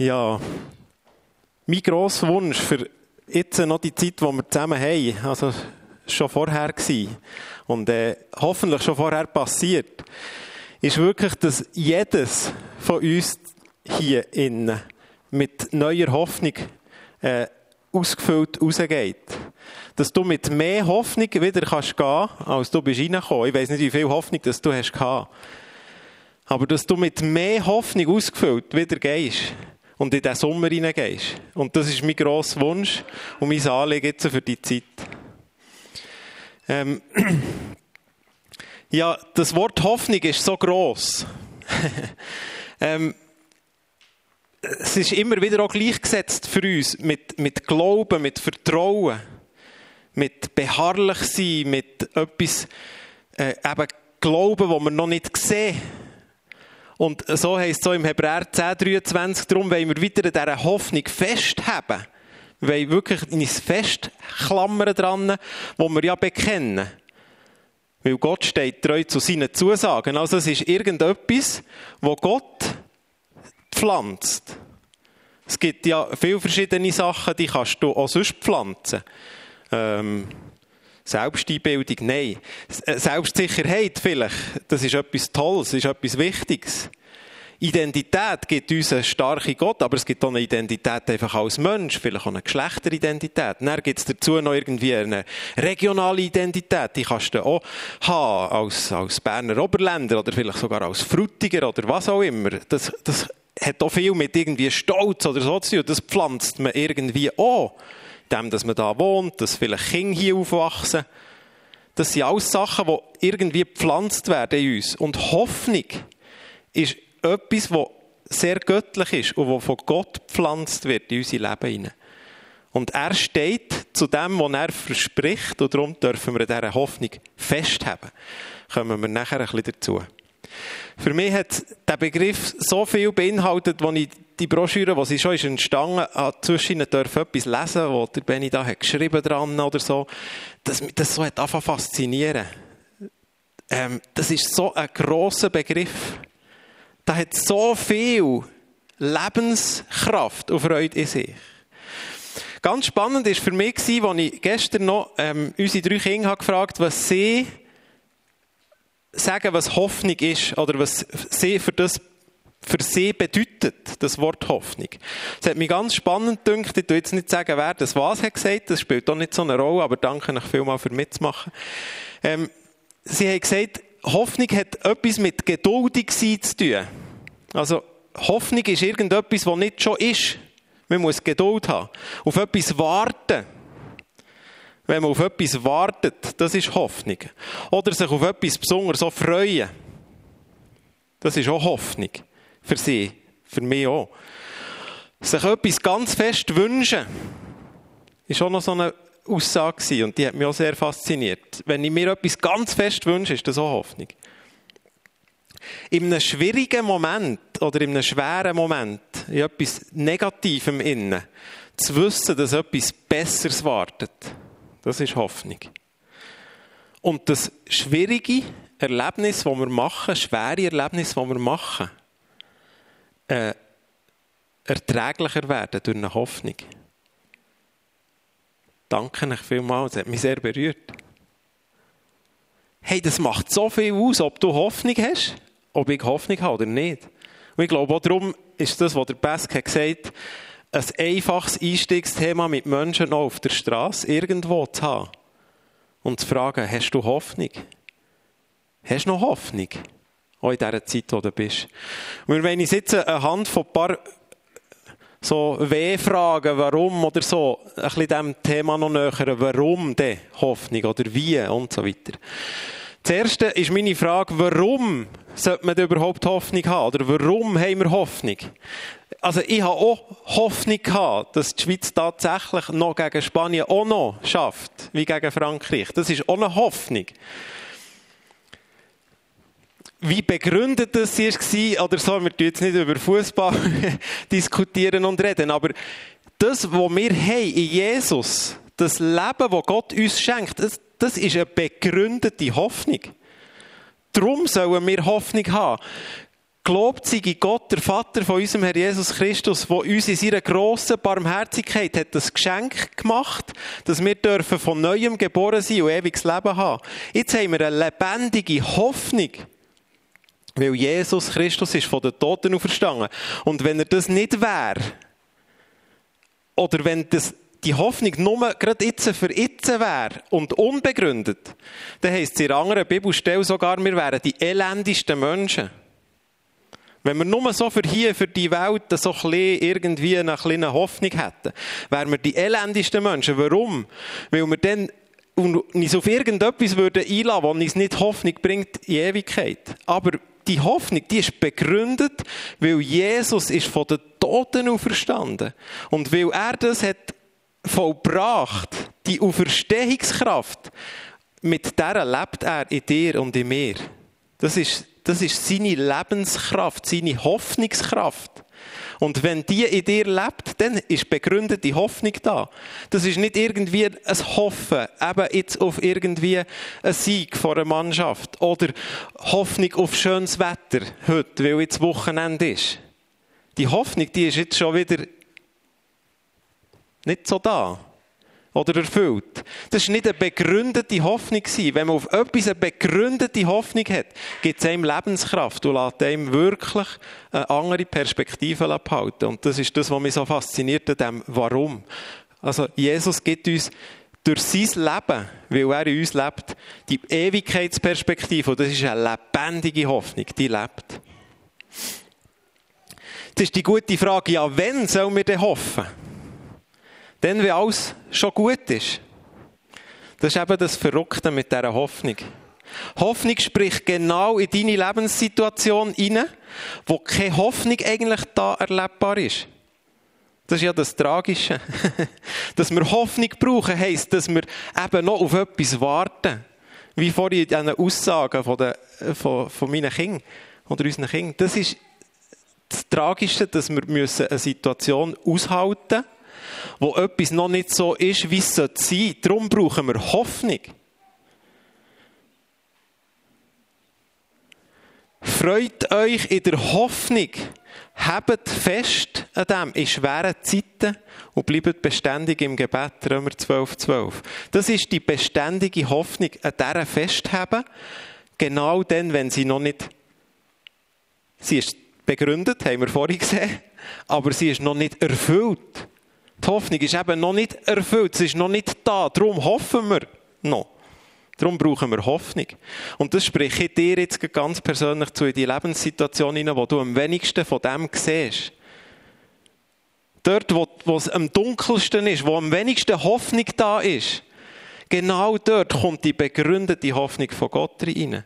Ja, mein grosser Wunsch für jetzt noch die Zeit, die wir zusammen haben, also schon vorher gewesen und äh, hoffentlich schon vorher passiert, ist wirklich, dass jedes von uns hier innen mit neuer Hoffnung äh, ausgefüllt rausgeht. Dass du mit mehr Hoffnung wieder kannst gehen, als du bist reingekommen. Ich weiß nicht, wie viel Hoffnung dass du hast gehabt. Aber dass du mit mehr Hoffnung ausgefüllt wieder gehst und in den Sommer hineingehst. Und das ist mein grosser Wunsch und mein Anliegen jetzt für die Zeit. Ähm, ja, das Wort Hoffnung ist so gross. ähm, es ist immer wieder auch gleichgesetzt für uns mit, mit Glauben, mit Vertrauen, mit beharrlich sein, mit etwas, äh, eben Glauben, wo wir noch nicht sehen. Und so heißt es so im Hebräer 10, 23, darum wollen wir wieder an dieser Hoffnung festhaben. Wir wollen wirklich uns festklammern dran, wo wir ja bekennen. Weil Gott steht treu zu seinen Zusagen. Also es ist irgendetwas, wo Gott pflanzt. Es gibt ja viele verschiedene Sachen, die kannst du auch sonst pflanzen. Ähm, Selbsteinbildung, nein. Äh, Selbstsicherheit vielleicht, das ist etwas Tolles, ist etwas Wichtiges. Identität gibt uns eine starke Gott, aber es gibt auch eine Identität einfach als Mensch, vielleicht auch eine Geschlechteridentität. Dann gibt es dazu noch irgendwie eine regionale Identität, die kannst du auch haben, als, als Berner Oberländer oder vielleicht sogar als Frutiger oder was auch immer. Das, das hat auch viel mit irgendwie Stolz oder so zu tun. Das pflanzt man irgendwie auch dem, dass man da wohnt, dass vielleicht Kinder hier aufwachsen. Das sind alles Sachen, die irgendwie gepflanzt werden in uns. Und Hoffnung ist etwas, was sehr göttlich ist und was von Gott gepflanzt wird in unser Leben hinein. Und er steht zu dem, was er verspricht, und darum dürfen wir dieser Hoffnung festhalten. Kommen wir nachher ein bisschen dazu. Für mich hat der Begriff so viel beinhaltet, als ich die Broschüre, die sie schon ist entstanden, zwischen dürfen etwas lesen, wo der Benny da hat geschrieben dran oder so, mich das so hat angefangen faszinieren. Ähm, das ist so ein grosser Begriff. Da hat so viel Lebenskraft und Freude in sich. Ganz spannend war für mich, als ich gestern noch ähm, unsere drei Kinder gefragt habe, was sie sagen, was Hoffnung ist oder was sie für das für sie bedeutet, das Wort Hoffnung. Es hat mich ganz spannend gedacht, ich will jetzt nicht sagen, wer das was hat gesagt, das spielt auch nicht so eine Rolle, aber danke euch vielmals für mitzumachen. Ähm, sie haben gesagt, Hoffnung hat etwas mit geduldig sein zu tun. Also, Hoffnung ist irgendetwas, was nicht schon ist. Man muss Geduld haben. Auf etwas warten. Wenn man auf etwas wartet, das ist Hoffnung. Oder sich auf etwas besonders so freuen. Das ist auch Hoffnung. Für sie. Für mich auch. Sich etwas ganz fest wünschen. Ist auch noch so eine Aussage und die hat mich auch sehr fasziniert. Wenn ich mir etwas ganz fest wünsche, ist das auch Hoffnung. In einem schwierigen Moment oder in einem schweren Moment, in etwas Negativem innen, zu wissen, dass etwas Besseres wartet. Das ist Hoffnung. Und das schwierige Erlebnis, das wir machen, schwere Erlebnis, das wir machen, äh, erträglicher werden durch eine Hoffnung. Danke euch vielmals, das hat mich sehr berührt. Hey, das macht so viel aus, ob du Hoffnung hast, ob ich Hoffnung habe oder nicht. Und ich glaube, auch darum ist das, was der Pesk hat gesagt hat, ein einfaches Einstiegsthema mit Menschen noch auf der Straße irgendwo zu haben und zu fragen, hast du Hoffnung? Hast du noch Hoffnung? Auch in dieser Zeit, wo du bist. Und wenn ich jetzt anhand von ein paar so W-Fragen, warum oder so, ein bisschen dem Thema noch näher, warum denn Hoffnung oder wie und so weiter. Das erste ist meine Frage, warum sollte man überhaupt Hoffnung haben? Oder warum haben wir Hoffnung? Also ich habe auch Hoffnung gehabt, dass die Schweiz tatsächlich noch gegen Spanien auch noch schafft, wie gegen Frankreich. Das ist auch eine Hoffnung. Wie begründet das war oder so, wir jetzt nicht über Fußball diskutieren und reden, aber das, was wir haben in Jesus, das Leben, das Gott uns schenkt, das, das ist eine begründete Hoffnung. Darum sollen wir Hoffnung haben. Gelobt sei Gott, der Vater von unserem Herr Jesus Christus, der uns in seiner grossen Barmherzigkeit hat das Geschenk gemacht, dass wir dürfen von Neuem geboren sein und ewiges Leben haben. Jetzt haben wir eine lebendige Hoffnung. Weil Jesus Christus ist von den Toten auferstanden. Und wenn er das nicht wäre, oder wenn das, die Hoffnung nur gerade jetzt für jetzt wäre und unbegründet, dann heisst es in einer anderen Bibelstelle sogar, wir wären die elendigsten Menschen. Wenn wir nur so für hier, für die Welt, so ein irgendwie eine kleine Hoffnung hätten, wären wir die elendigsten Menschen. Warum? Weil wir dann uns auf irgendetwas würden einladen, was uns nicht Hoffnung bringt in Ewigkeit. Aber die Hoffnung, die ist begründet, weil Jesus ist von den Toten auferstanden. Und weil er das hat vollbracht, die Auferstehungskraft, mit der lebt er in dir und in mir. Das ist, das ist seine Lebenskraft, seine Hoffnungskraft. Und wenn die in dir lebt, dann ist begründete Hoffnung da. Das ist nicht irgendwie ein Hoffen, eben jetzt auf irgendwie einen Sieg vor einer Mannschaft oder Hoffnung auf schönes Wetter heute, weil jetzt Wochenende ist. Die Hoffnung, die ist jetzt schon wieder nicht so da oder erfüllt. Das war nicht eine begründete Hoffnung. Wenn man auf etwas eine begründete Hoffnung hat, gibt es einem Lebenskraft und lässt einem wirklich eine andere Perspektive behalten. Und das ist das, was mich so fasziniert an dem Warum. Also Jesus gibt uns durch sein Leben, weil er in uns lebt, die Ewigkeitsperspektive. Und das ist eine lebendige Hoffnung, die lebt. Das ist die gute Frage, ja, wenn sollen wir denn hoffen? Dann, wenn alles schon gut ist. Das ist eben das Verrückte mit dieser Hoffnung. Hoffnung spricht genau in deine Lebenssituation hinein, wo keine Hoffnung eigentlich da erlebbar ist. Das ist ja das Tragische. dass wir Hoffnung brauchen, heisst, dass wir eben noch auf etwas warten. Wie vorhin in diesen Aussagen von, den, von, von meinen Kindern oder unseren Kindern. Das ist das Tragische, dass wir eine Situation aushalten müssen, wo etwas noch nicht so ist, wie es sein sollte. Darum brauchen wir Hoffnung. Freut euch in der Hoffnung. Habt fest an dem in schweren Zeiten und bleibt beständig im Gebet, Römer 12, 12. Das ist die beständige Hoffnung, an dieser festhaben, genau dann, wenn sie noch nicht, sie ist begründet, haben wir vorhin gesehen, aber sie ist noch nicht erfüllt. Die Hoffnung ist eben noch nicht erfüllt, sie ist noch nicht da. Darum hoffen wir noch. Darum brauchen wir Hoffnung. Und das spreche ich dir jetzt ganz persönlich zu in die Lebenssituation hinein, wo du am wenigsten von dem siehst. Dort, wo, wo es am dunkelsten ist, wo am wenigsten Hoffnung da ist, genau dort kommt die begründete Hoffnung von Gott rein.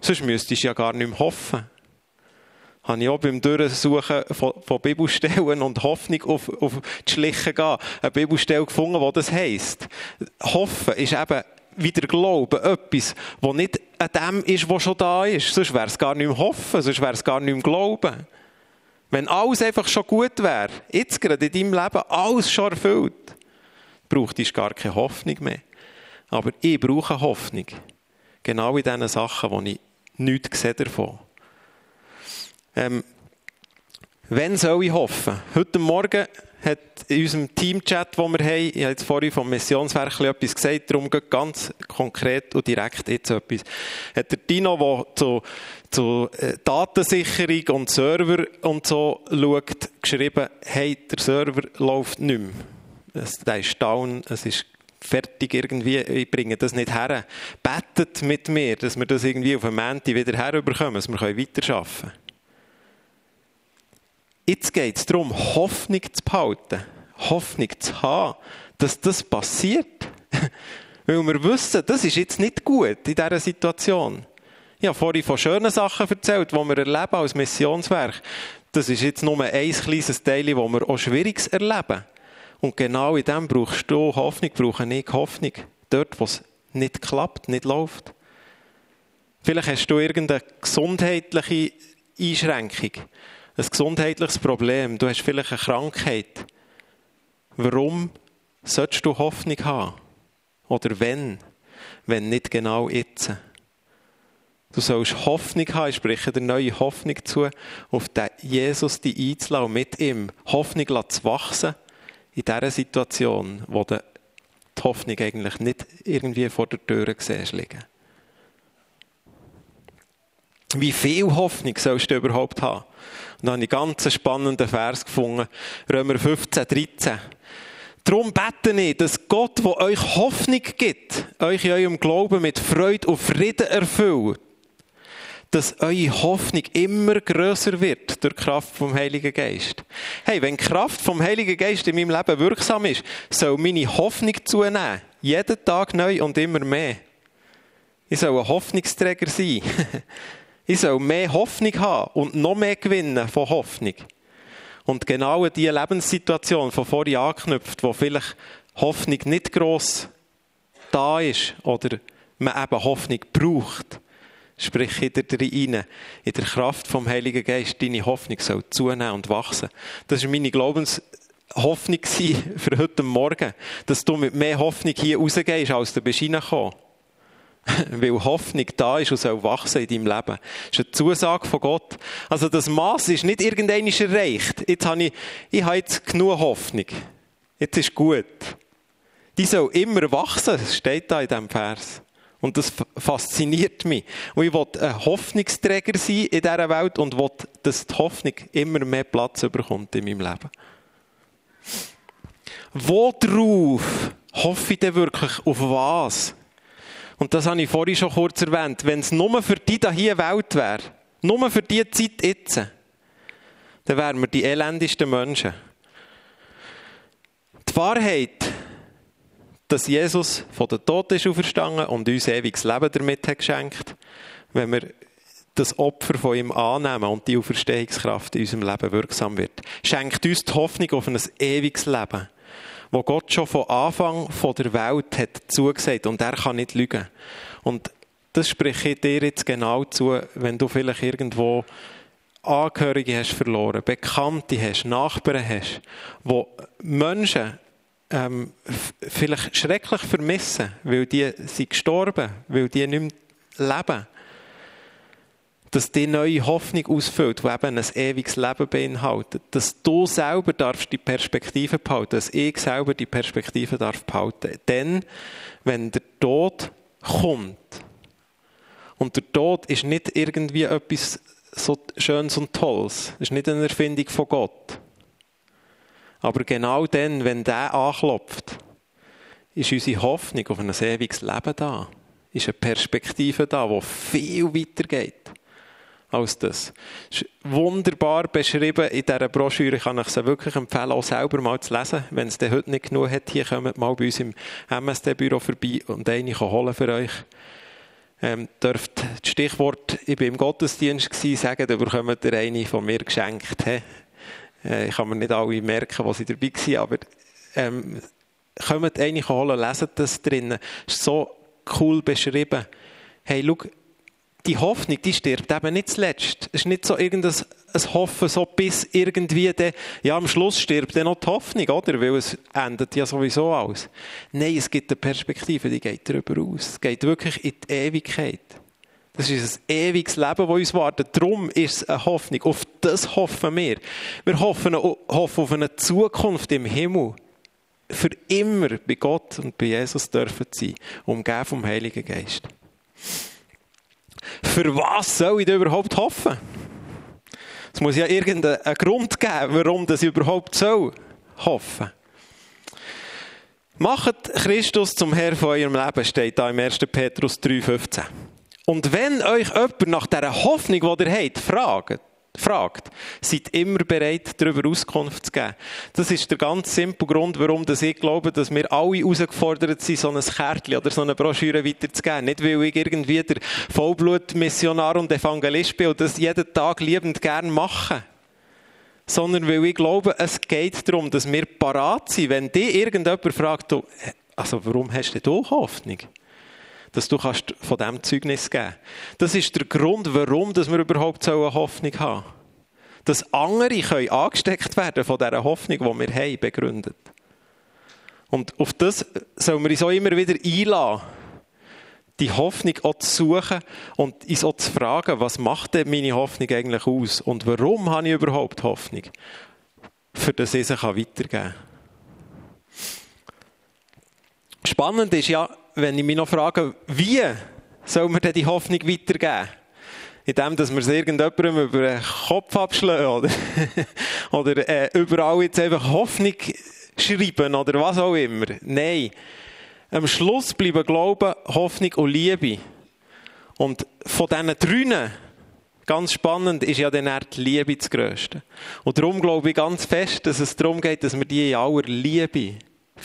Sonst müsstest du ja gar nicht mehr hoffen habe ich auch beim Durchsuchen von, von Bibelstellen und Hoffnung auf, auf die Schliche gehen, eine Bibelstelle gefunden, wo das heisst. Hoffen ist eben wie der Glaube etwas, was nicht an dem ist, was schon da ist. Sonst wäre es gar nicht mehr Hoffen, sonst wäre es gar nicht mehr Glauben. Wenn alles einfach schon gut wäre, jetzt gerade in deinem Leben alles schon erfüllt, braucht es gar keine Hoffnung mehr. Aber ich brauche Hoffnung. Genau in diesen Sachen, wo ich nichts sehe davon. Ähm, wenn soll ich hoffen? Heute Morgen hat in unserem Teamchat, den wir haben, ich habe jetzt vorhin vom Missionswerk etwas gesagt, darum geht ganz konkret und direkt jetzt etwas. Hat der Dino, der zu, zu äh, Datensicherung und Server und so schaut, geschrieben, hey, der Server läuft nicht mehr. Es, der ist down, es ist fertig irgendwie, ich bringe das nicht her. Betet mit mir, dass wir das irgendwie auf dem Montag wieder herüberkommen, dass wir weiterarbeiten können. Jetzt geht es darum, Hoffnung zu behalten, Hoffnung zu haben, dass das passiert. Weil wir wissen, das ist jetzt nicht gut in dieser Situation. Ich habe vorhin von schönen Sachen erzählt, die wir erleben als Missionswerk. Das ist jetzt nur ein kleines Teil, das wir auch Schwieriges erleben. Und genau in dem brauchst du Hoffnung, brauche ich Hoffnung. Dort, wo es nicht klappt, nicht läuft. Vielleicht hast du irgendeine gesundheitliche Einschränkung ein gesundheitliches Problem, du hast vielleicht eine Krankheit. Warum solltest du Hoffnung haben? Oder wenn? Wenn nicht genau jetzt? Du sollst Hoffnung haben, ich spreche dir neue Hoffnung zu, auf den Jesus die einzulassen und mit ihm Hoffnung zu wachsen in dieser Situation, wo du die Hoffnung eigentlich nicht irgendwie vor der Tür siehst liegen. Wie viel Hoffnung sollst du überhaupt haben? Und dann habe ich einen ganz spannenden Vers gefunden, Römer 15, 13. Darum bete ich, dass Gott, der euch Hoffnung gibt, euch in eurem Glauben mit Freude und Frieden erfüllt. Dass eure Hoffnung immer größer wird durch die Kraft vom Heiligen Geist. Hey, wenn die Kraft vom Heiligen Geist in meinem Leben wirksam ist, soll meine Hoffnung zunehmen. Jeden Tag neu und immer mehr. Ich soll ein Hoffnungsträger sein. ich soll mehr Hoffnung haben und noch mehr gewinnen von Hoffnung. Und genau in diese Lebenssituation von vorhin anknüpft, wo vielleicht Hoffnung nicht gross da ist oder man eben Hoffnung braucht, sprich in der rein, in der Kraft vom Heiligen Geist, deine Hoffnung soll zunehmen und wachsen. Das war meine Glaubenshoffnung für heute Morgen, dass du mit mehr Hoffnung hier rausgehst, als du bist reingekommen. Weil Hoffnung da ist und soll wachsen in deinem Leben. Das ist eine Zusage von Gott. Also das Maß ist nicht irgendein erreicht. Jetzt habe ich, ich habe jetzt genug Hoffnung. Jetzt ist gut. Die soll immer wachsen, steht da in diesem Vers. Und das fasziniert mich. Und ich will ein Hoffnungsträger sein in dieser Welt und will, dass die Hoffnung immer mehr Platz bekommt in meinem Leben. Worauf hoffe ich denn wirklich? Auf was? Und das habe ich vorhin schon kurz erwähnt. Wenn es nur für die hier Welt wäre, nur für die Zeit jetzt, dann wären wir die elendigsten Menschen. Die Wahrheit, dass Jesus von den Toten ist auferstanden und uns ewiges Leben damit hat geschenkt, wenn wir das Opfer von ihm annehmen und die Auferstehungskraft in unserem Leben wirksam wird, schenkt uns die Hoffnung auf ein ewiges Leben wo Gott schon von Anfang von der Welt hat zugesagt und er kann nicht lügen. Und das spreche ich dir jetzt genau zu, wenn du vielleicht irgendwo Angehörige hast verloren, Bekannte hast, Nachbarn hast, wo Menschen ähm, vielleicht schrecklich vermissen, weil die sind gestorben, weil die nicht mehr leben dass die neue Hoffnung ausfüllt, die eben ein ewiges Leben beinhaltet. Dass du selber darfst die Perspektive behalten, dass ich selber die Perspektive darf behalten. Denn, wenn der Tod kommt, und der Tod ist nicht irgendwie etwas so Schönes und Tolles, ist nicht eine Erfindung von Gott. Aber genau dann, wenn der anklopft, ist unsere Hoffnung auf ein ewiges Leben da. Ist eine Perspektive da, die viel weiter geht als das. das wunderbar beschrieben in dieser Broschüre. Ich kann euch sie wirklich empfehlen, auch selber mal zu lesen. Wenn es heute nicht genug hat, hier kommt mal bei uns im MSD-Büro vorbei und eine holen für euch. Ähm, dürft das Stichwort, ich war im Gottesdienst gewesen, sagen, da bekommt ihr eine von mir geschenkt. He? Äh, ich kann mir nicht alle merken, was sie dabei waren, aber ähm, kommt eine holen, leset das drinnen. Ist so cool beschrieben. Hey, schau, die Hoffnung, die stirbt eben nicht zuletzt. Es ist nicht so irgendein ein Hoffen, so bis irgendwie der, ja, am Schluss stirbt dann noch die Hoffnung, oder? Weil es endet ja sowieso alles. Nein, es gibt eine Perspektive, die geht darüber aus. Es geht wirklich in die Ewigkeit. Das ist ein ewiges Leben, das uns wartet. Darum ist es eine Hoffnung. Auf das hoffen wir. Wir hoffen, hoffen auf eine Zukunft im Himmel. Für immer bei Gott und bei Jesus dürfen sein. Umgeben vom Heiligen Geist. Für was soll ich denn überhaupt hoffen? Es muss ja irgendeinen Grund geben, warum das überhaupt soll hoffen. Macht Christus zum Herr von eurem Leben, steht da im 1. Petrus 3,15. Und wenn euch jemand nach dieser Hoffnung, die ihr habt, fragt, fragt, seid immer bereit, darüber Auskunft zu geben. Das ist der ganz simple Grund, warum ich glaube, dass wir alle herausgefordert sind, so ein Kärtchen oder so eine Broschüre weiterzugeben. Nicht, weil ich irgendwie der Vollblutmissionar und Evangelist bin und das jeden Tag liebend gern mache. Sondern weil ich glaube, es geht darum, dass wir parat sind, wenn dich irgendjemand fragt, also warum hast du Hoffnung? Dass du kannst von diesem Zeugnis geben Das ist der Grund, warum wir überhaupt so eine Hoffnung haben. Dass andere können angesteckt werden von dieser Hoffnung, die wir haben, begründet. Und auf das sollen wir uns auch immer wieder einladen. die Hoffnung auch zu suchen und uns auch zu fragen, was macht denn meine Hoffnung eigentlich aus und warum habe ich überhaupt Hoffnung, für das ich sie weitergeben kann. Spannend ist ja, wenn ich mich noch frage, wie soll man denn die Hoffnung weitergeben? Indem, dass wir es irgendjemandem über den Kopf abschlagen oder, oder äh, überall jetzt einfach Hoffnung schreiben oder was auch immer. Nein. Am Schluss bleiben Glauben, Hoffnung und Liebe. Und von diesen drei, ganz spannend, ist ja dann die Liebe das Größte. Und darum glaube ich ganz fest, dass es darum geht, dass wir die in aller Liebe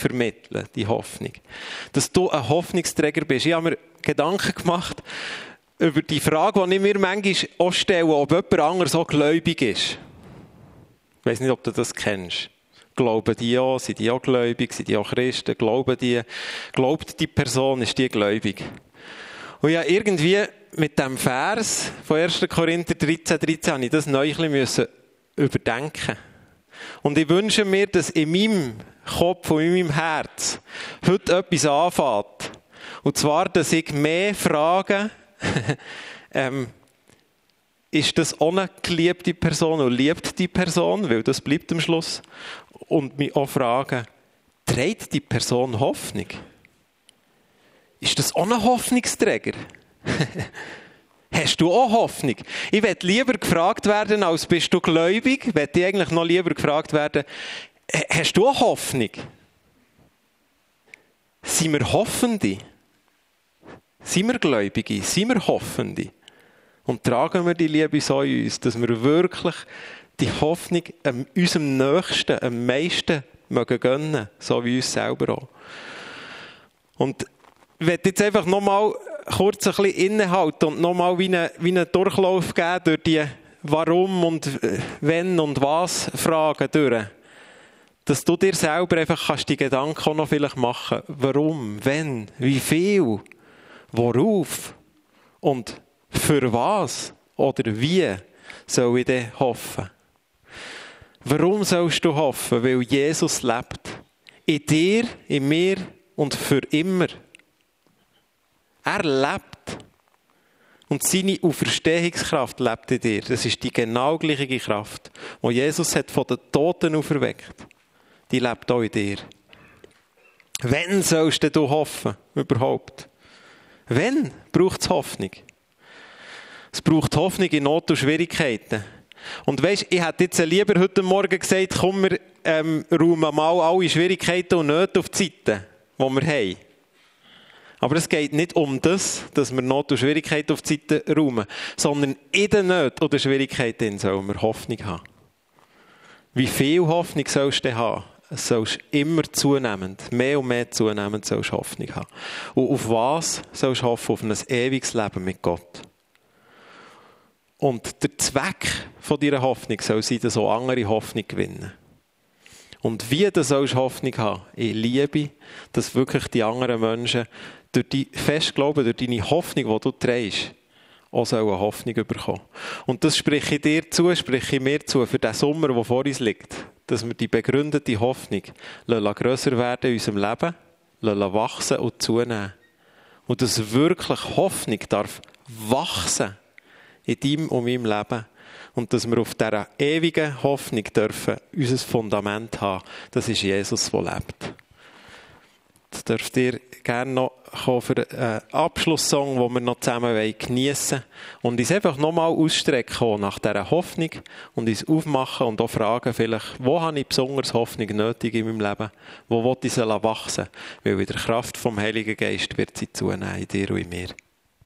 vermitteln, die Hoffnung. Dass du ein Hoffnungsträger bist. Ich habe mir Gedanken gemacht über die Frage, die ich mir manchmal auch stelle, ob jemand anderes so gläubig ist. Ich weiß nicht, ob du das kennst. Glauben die auch? Sind die auch gläubig? Sind die auch Christen? Glauben die? Glaubt die Person? Ist die gläubig? Und ja, irgendwie mit dem Vers von 1. Korinther 13, 13 habe ich das neu ein bisschen überdenken Und ich wünsche mir, dass in meinem Kopf und in meinem Herz heute etwas anfängt. Und zwar, dass ich mehr frage, ähm, ist das ohne geliebte Person und liebt die Person, weil das bleibt am Schluss. Und mich auch fragen, trägt die Person Hoffnung? Ist das ein Hoffnungsträger? Hast du auch Hoffnung? Ich werde lieber gefragt werden, als bist du gläubig? Ich werde eigentlich noch lieber gefragt werden, hast du auch Hoffnung? Sind wir Hoffende? Sind wir Gläubige? Sind wir Hoffende? Und tragen wir die Liebe so in uns, dass wir wirklich die Hoffnung an unserem Nächsten am meisten mögen gönnen, so wie uns selber auch. Und ich werde jetzt einfach nochmal kurz ein bisschen innehalten und nochmal wie einen, wie einen Durchlauf geben durch die Warum und Wenn und Was Fragen durch. Dass du dir selber einfach kannst die Gedanken auch noch vielleicht machen. Warum? Wenn? Wie viel? Worauf? Und für was? Oder wie soll ich denn hoffen? Warum sollst du hoffen? Weil Jesus lebt. In dir, in mir und für immer. Er lebt. Und seine Auferstehungskraft lebt in dir. Das ist die genau gleiche Kraft, die Jesus hat von den Toten auferweckt. Die lebt auch in dir. Wenn sollst du hoffen? Überhaupt? Wenn braucht es Hoffnung? Es braucht Hoffnung in Not und Schwierigkeiten. Und weißt, ich hätte jetzt lieber heute Morgen gesagt, komm, wir ähm, räumen mal alle Schwierigkeiten und Nöte auf die Seite, die wir haben. Aber es geht nicht um das, dass wir Not und Schwierigkeiten auf die Seite räumen, sondern in den Nöten oder Schwierigkeiten sollen wir Hoffnung haben. Wie viel Hoffnung sollst du haben? Es sollst immer zunehmend, mehr und mehr zunehmend sollst Hoffnung haben. Und auf was sollst du hoffen? Auf ein ewiges Leben mit Gott. Und der Zweck von dieser Hoffnung soll sein, dass auch andere Hoffnung gewinnen. Und wie du sollst Hoffnung haben? Ich liebe, dass wirklich die anderen Menschen durch die Festglauben, durch deine Hoffnung, die du trägst, auch sollen Hoffnung bekommen. Und das spreche ich dir zu, spreche ich mir zu für den Sommer, der vor uns liegt. Dass wir die begründete Hoffnung grösser werden in unserem Leben, wachsen und zunehmen. Und dass wirklich Hoffnung darf wachsen in deinem und meinem Leben. Und dass wir auf dieser ewigen Hoffnung dürfen unser Fundament haben. Das ist Jesus, der lebt. Dürft ihr gerne noch für einen Abschlusssong, den wir noch zusammen geniessen wollen. Und uns einfach nochmal ausstrecken nach dieser Hoffnung und uns aufmachen und auch fragen vielleicht, wo habe ich besonders Hoffnung nötig in meinem Leben? Wo will ich sie wachsen? Weil in der Kraft vom Heiligen Geist wird sie zunehmen, in dir und in mir.